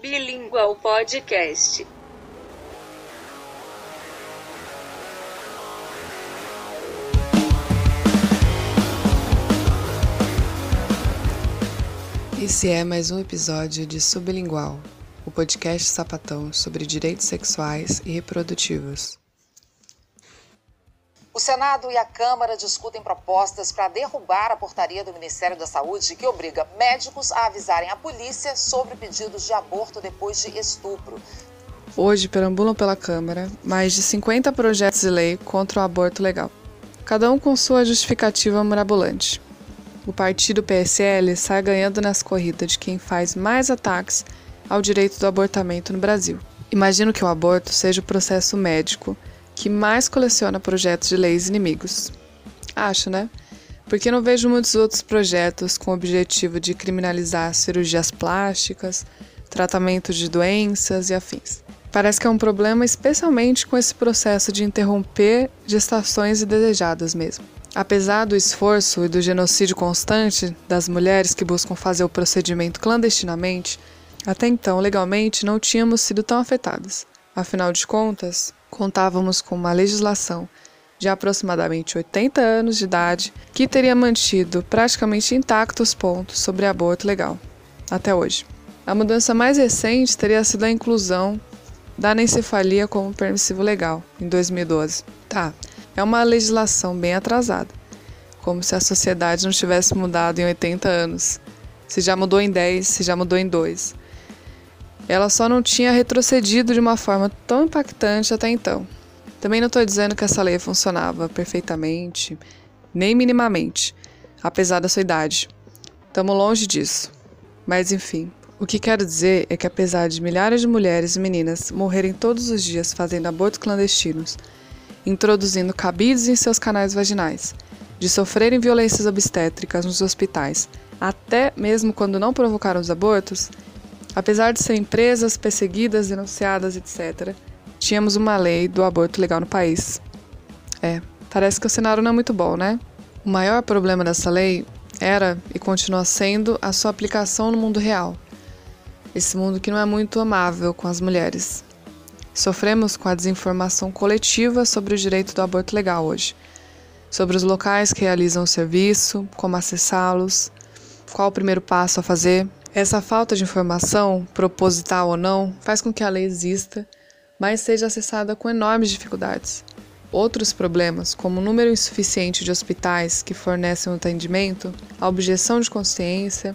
Bilingual Podcast. Esse é mais um episódio de Sublingual, o podcast sapatão sobre direitos sexuais e reprodutivos. O Senado e a Câmara discutem propostas para derrubar a portaria do Ministério da Saúde que obriga médicos a avisarem a polícia sobre pedidos de aborto depois de estupro. Hoje perambulam pela Câmara mais de 50 projetos de lei contra o aborto legal, cada um com sua justificativa mirabolante. O partido PSL sai ganhando nas corridas de quem faz mais ataques ao direito do abortamento no Brasil. Imagino que o aborto seja o processo médico que mais coleciona projetos de leis inimigos. Acho, né? Porque não vejo muitos outros projetos com o objetivo de criminalizar cirurgias plásticas, tratamento de doenças e afins. Parece que é um problema especialmente com esse processo de interromper gestações indesejadas mesmo. Apesar do esforço e do genocídio constante das mulheres que buscam fazer o procedimento clandestinamente, até então, legalmente, não tínhamos sido tão afetadas. Afinal de contas, contávamos com uma legislação de aproximadamente 80 anos de idade que teria mantido praticamente intactos pontos sobre aborto legal, até hoje. A mudança mais recente teria sido a inclusão da anencefalia como permissivo legal, em 2012. Tá, é uma legislação bem atrasada, como se a sociedade não tivesse mudado em 80 anos. Se já mudou em 10, se já mudou em 2. Ela só não tinha retrocedido de uma forma tão impactante até então. Também não estou dizendo que essa lei funcionava perfeitamente, nem minimamente, apesar da sua idade. Estamos longe disso. Mas enfim, o que quero dizer é que apesar de milhares de mulheres e meninas morrerem todos os dias fazendo abortos clandestinos, introduzindo cabides em seus canais vaginais, de sofrerem violências obstétricas nos hospitais, até mesmo quando não provocaram os abortos, Apesar de serem presas, perseguidas, denunciadas, etc., tínhamos uma lei do aborto legal no país. É, parece que o cenário não é muito bom, né? O maior problema dessa lei era e continua sendo a sua aplicação no mundo real. Esse mundo que não é muito amável com as mulheres. Sofremos com a desinformação coletiva sobre o direito do aborto legal hoje, sobre os locais que realizam o serviço, como acessá-los, qual o primeiro passo a fazer, essa falta de informação, proposital ou não, faz com que a lei exista, mas seja acessada com enormes dificuldades. Outros problemas, como o número insuficiente de hospitais que fornecem o atendimento, a objeção de consciência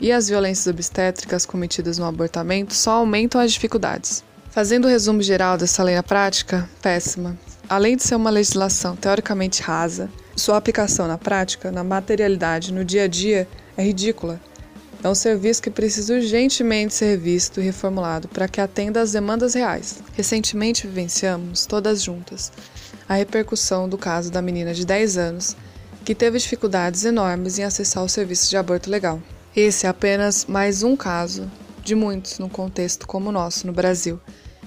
e as violências obstétricas cometidas no abortamento, só aumentam as dificuldades. Fazendo o resumo geral dessa lei na prática, péssima. Além de ser uma legislação teoricamente rasa, sua aplicação na prática, na materialidade, no dia a dia, é ridícula é um serviço que precisa urgentemente ser revisto e reformulado para que atenda às demandas reais. Recentemente vivenciamos, todas juntas, a repercussão do caso da menina de 10 anos que teve dificuldades enormes em acessar o serviço de aborto legal. Esse é apenas mais um caso de muitos num contexto como o nosso no Brasil,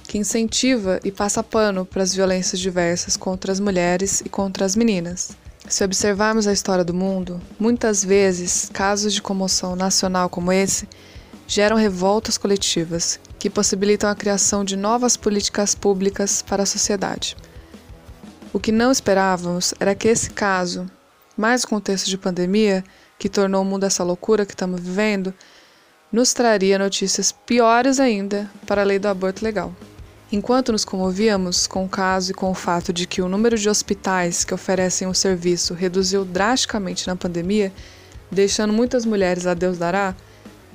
que incentiva e passa pano para as violências diversas contra as mulheres e contra as meninas. Se observarmos a história do mundo, muitas vezes casos de comoção nacional como esse geram revoltas coletivas que possibilitam a criação de novas políticas públicas para a sociedade. O que não esperávamos era que esse caso, mais o contexto de pandemia, que tornou o mundo essa loucura que estamos vivendo, nos traria notícias piores ainda para a lei do aborto legal. Enquanto nos comovíamos com o caso e com o fato de que o número de hospitais que oferecem o serviço reduziu drasticamente na pandemia, deixando muitas mulheres a Deus dará,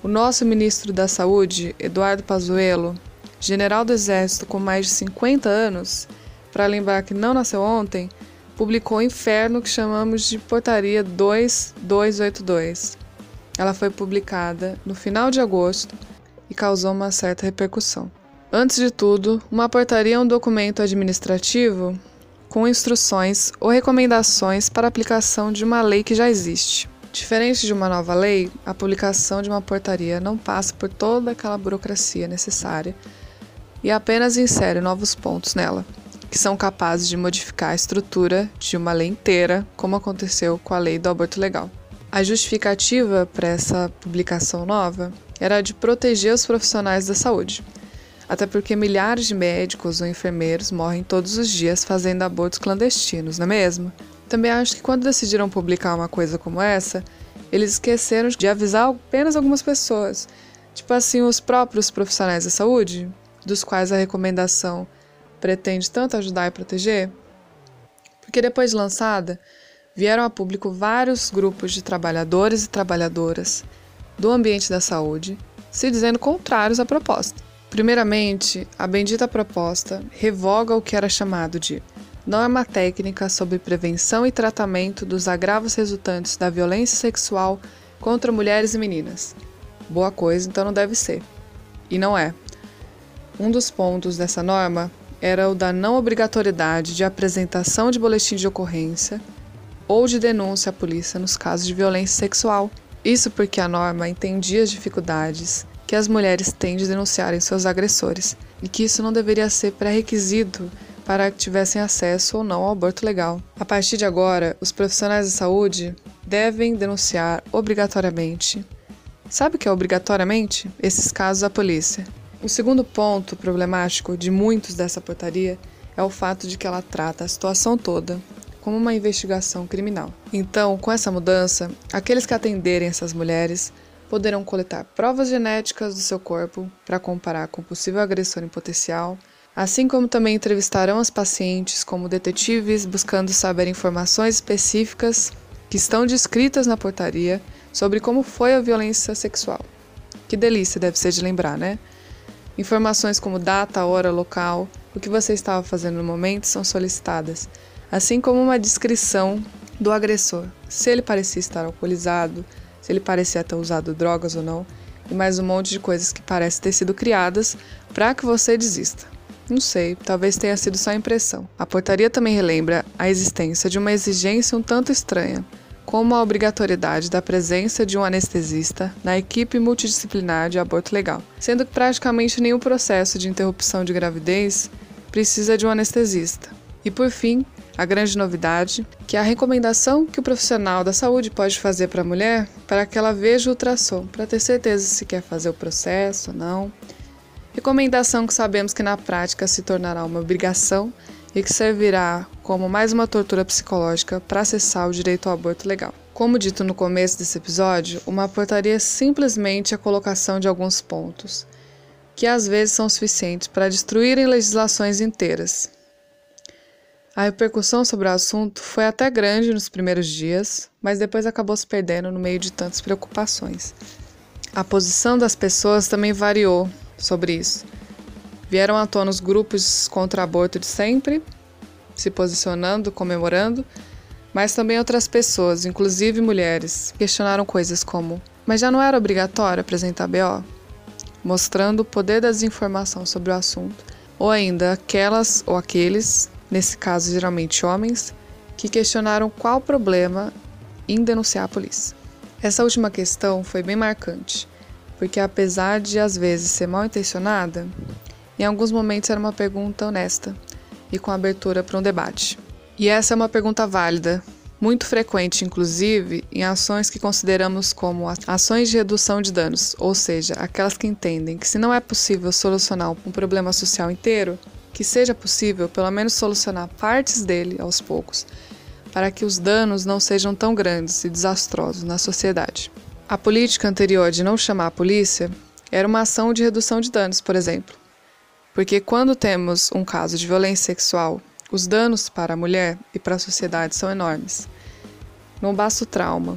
o nosso ministro da Saúde, Eduardo Pazuello, general do Exército com mais de 50 anos, para lembrar que não nasceu ontem, publicou o inferno que chamamos de Portaria 2282. Ela foi publicada no final de agosto e causou uma certa repercussão. Antes de tudo, uma portaria é um documento administrativo com instruções ou recomendações para aplicação de uma lei que já existe. Diferente de uma nova lei, a publicação de uma portaria não passa por toda aquela burocracia necessária e apenas insere novos pontos nela, que são capazes de modificar a estrutura de uma lei inteira, como aconteceu com a lei do aborto legal. A justificativa para essa publicação nova era a de proteger os profissionais da saúde. Até porque milhares de médicos ou enfermeiros morrem todos os dias fazendo abortos clandestinos, não é mesmo? Também acho que quando decidiram publicar uma coisa como essa, eles esqueceram de avisar apenas algumas pessoas, tipo assim, os próprios profissionais da saúde, dos quais a recomendação pretende tanto ajudar e proteger. Porque depois de lançada, vieram a público vários grupos de trabalhadores e trabalhadoras do ambiente da saúde se dizendo contrários à proposta. Primeiramente, a bendita proposta revoga o que era chamado de norma técnica sobre prevenção e tratamento dos agravos resultantes da violência sexual contra mulheres e meninas. Boa coisa, então não deve ser. E não é. Um dos pontos dessa norma era o da não obrigatoriedade de apresentação de boletim de ocorrência ou de denúncia à polícia nos casos de violência sexual. Isso porque a norma entendia as dificuldades que as mulheres têm de denunciarem seus agressores e que isso não deveria ser pré-requisito para que tivessem acesso ou não ao aborto legal. A partir de agora, os profissionais de saúde devem denunciar obrigatoriamente. Sabe o que é obrigatoriamente? Esses casos à polícia. O segundo ponto problemático de muitos dessa portaria é o fato de que ela trata a situação toda como uma investigação criminal. Então, com essa mudança, aqueles que atenderem essas mulheres poderão coletar provas genéticas do seu corpo para comparar com possível agressor em potencial assim como também entrevistarão as pacientes como detetives, buscando saber informações específicas que estão descritas na portaria sobre como foi a violência sexual. Que delícia deve ser de lembrar, né? Informações como data, hora, local, o que você estava fazendo no momento são solicitadas, assim como uma descrição do agressor, se ele parecia estar alcoolizado, se ele parecia ter usado drogas ou não, e mais um monte de coisas que parecem ter sido criadas para que você desista. Não sei, talvez tenha sido só impressão. A portaria também relembra a existência de uma exigência um tanto estranha, como a obrigatoriedade da presença de um anestesista na equipe multidisciplinar de aborto legal, sendo que praticamente nenhum processo de interrupção de gravidez precisa de um anestesista. E por fim, a grande novidade, que é a recomendação que o profissional da saúde pode fazer para a mulher para que ela veja o ultrassom, para ter certeza se quer fazer o processo ou não, Recomendação que sabemos que na prática se tornará uma obrigação e que servirá como mais uma tortura psicológica para acessar o direito ao aborto legal. Como dito no começo desse episódio, uma portaria é simplesmente a colocação de alguns pontos, que às vezes são suficientes para destruírem legislações inteiras. A repercussão sobre o assunto foi até grande nos primeiros dias, mas depois acabou se perdendo no meio de tantas preocupações. A posição das pessoas também variou sobre isso. Vieram à tona os grupos contra aborto de sempre, se posicionando, comemorando, mas também outras pessoas, inclusive mulheres, questionaram coisas como: mas já não era obrigatório apresentar BO? Mostrando o poder da desinformação sobre o assunto, ou ainda aquelas ou aqueles, nesse caso geralmente homens, que questionaram qual o problema em denunciar a polícia. Essa última questão foi bem marcante porque apesar de às vezes ser mal intencionada, em alguns momentos era uma pergunta honesta e com abertura para um debate. E essa é uma pergunta válida, muito frequente, inclusive, em ações que consideramos como ações de redução de danos, ou seja, aquelas que entendem que se não é possível solucionar um problema social inteiro, que seja possível pelo menos solucionar partes dele aos poucos, para que os danos não sejam tão grandes e desastrosos na sociedade. A política anterior de não chamar a polícia era uma ação de redução de danos, por exemplo. Porque quando temos um caso de violência sexual, os danos para a mulher e para a sociedade são enormes. Não basta o trauma.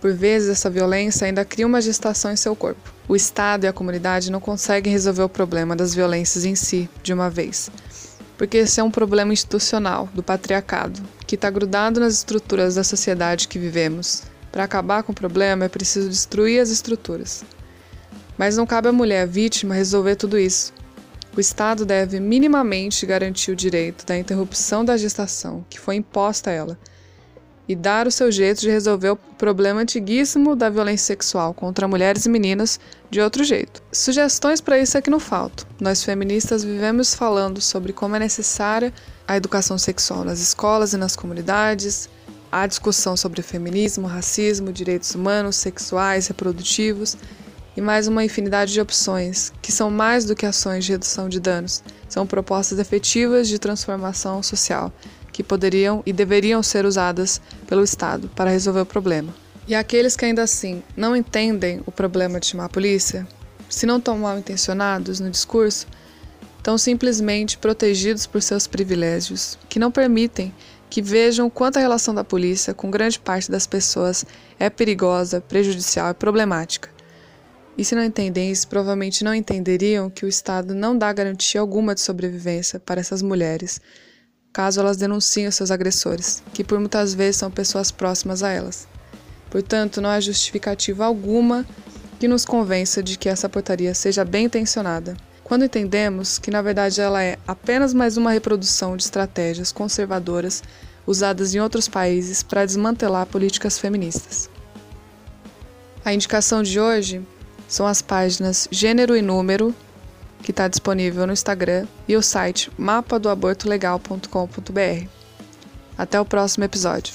Por vezes, essa violência ainda cria uma gestação em seu corpo. O Estado e a comunidade não conseguem resolver o problema das violências em si, de uma vez. Porque esse é um problema institucional, do patriarcado, que está grudado nas estruturas da sociedade que vivemos, para acabar com o problema é preciso destruir as estruturas. Mas não cabe à mulher vítima resolver tudo isso. O Estado deve minimamente garantir o direito da interrupção da gestação que foi imposta a ela e dar o seu jeito de resolver o problema antiguíssimo da violência sexual contra mulheres e meninas de outro jeito. Sugestões para isso é que não faltam. Nós feministas vivemos falando sobre como é necessária a educação sexual nas escolas e nas comunidades, a discussão sobre feminismo, racismo, direitos humanos, sexuais, reprodutivos e mais uma infinidade de opções, que são mais do que ações de redução de danos, são propostas efetivas de transformação social, que poderiam e deveriam ser usadas pelo Estado para resolver o problema. E aqueles que ainda assim não entendem o problema de chamar a polícia, se não estão mal intencionados no discurso, estão simplesmente protegidos por seus privilégios, que não permitem que vejam quanto a relação da polícia com grande parte das pessoas é perigosa, prejudicial e problemática. E se não entendem isso, provavelmente não entenderiam que o Estado não dá garantia alguma de sobrevivência para essas mulheres, caso elas denunciem seus agressores, que por muitas vezes são pessoas próximas a elas. Portanto, não há justificativa alguma que nos convença de que essa portaria seja bem intencionada. Quando entendemos que, na verdade, ela é apenas mais uma reprodução de estratégias conservadoras usadas em outros países para desmantelar políticas feministas. A indicação de hoje são as páginas Gênero e Número, que está disponível no Instagram, e o site mapadoabortolegal.com.br. Até o próximo episódio.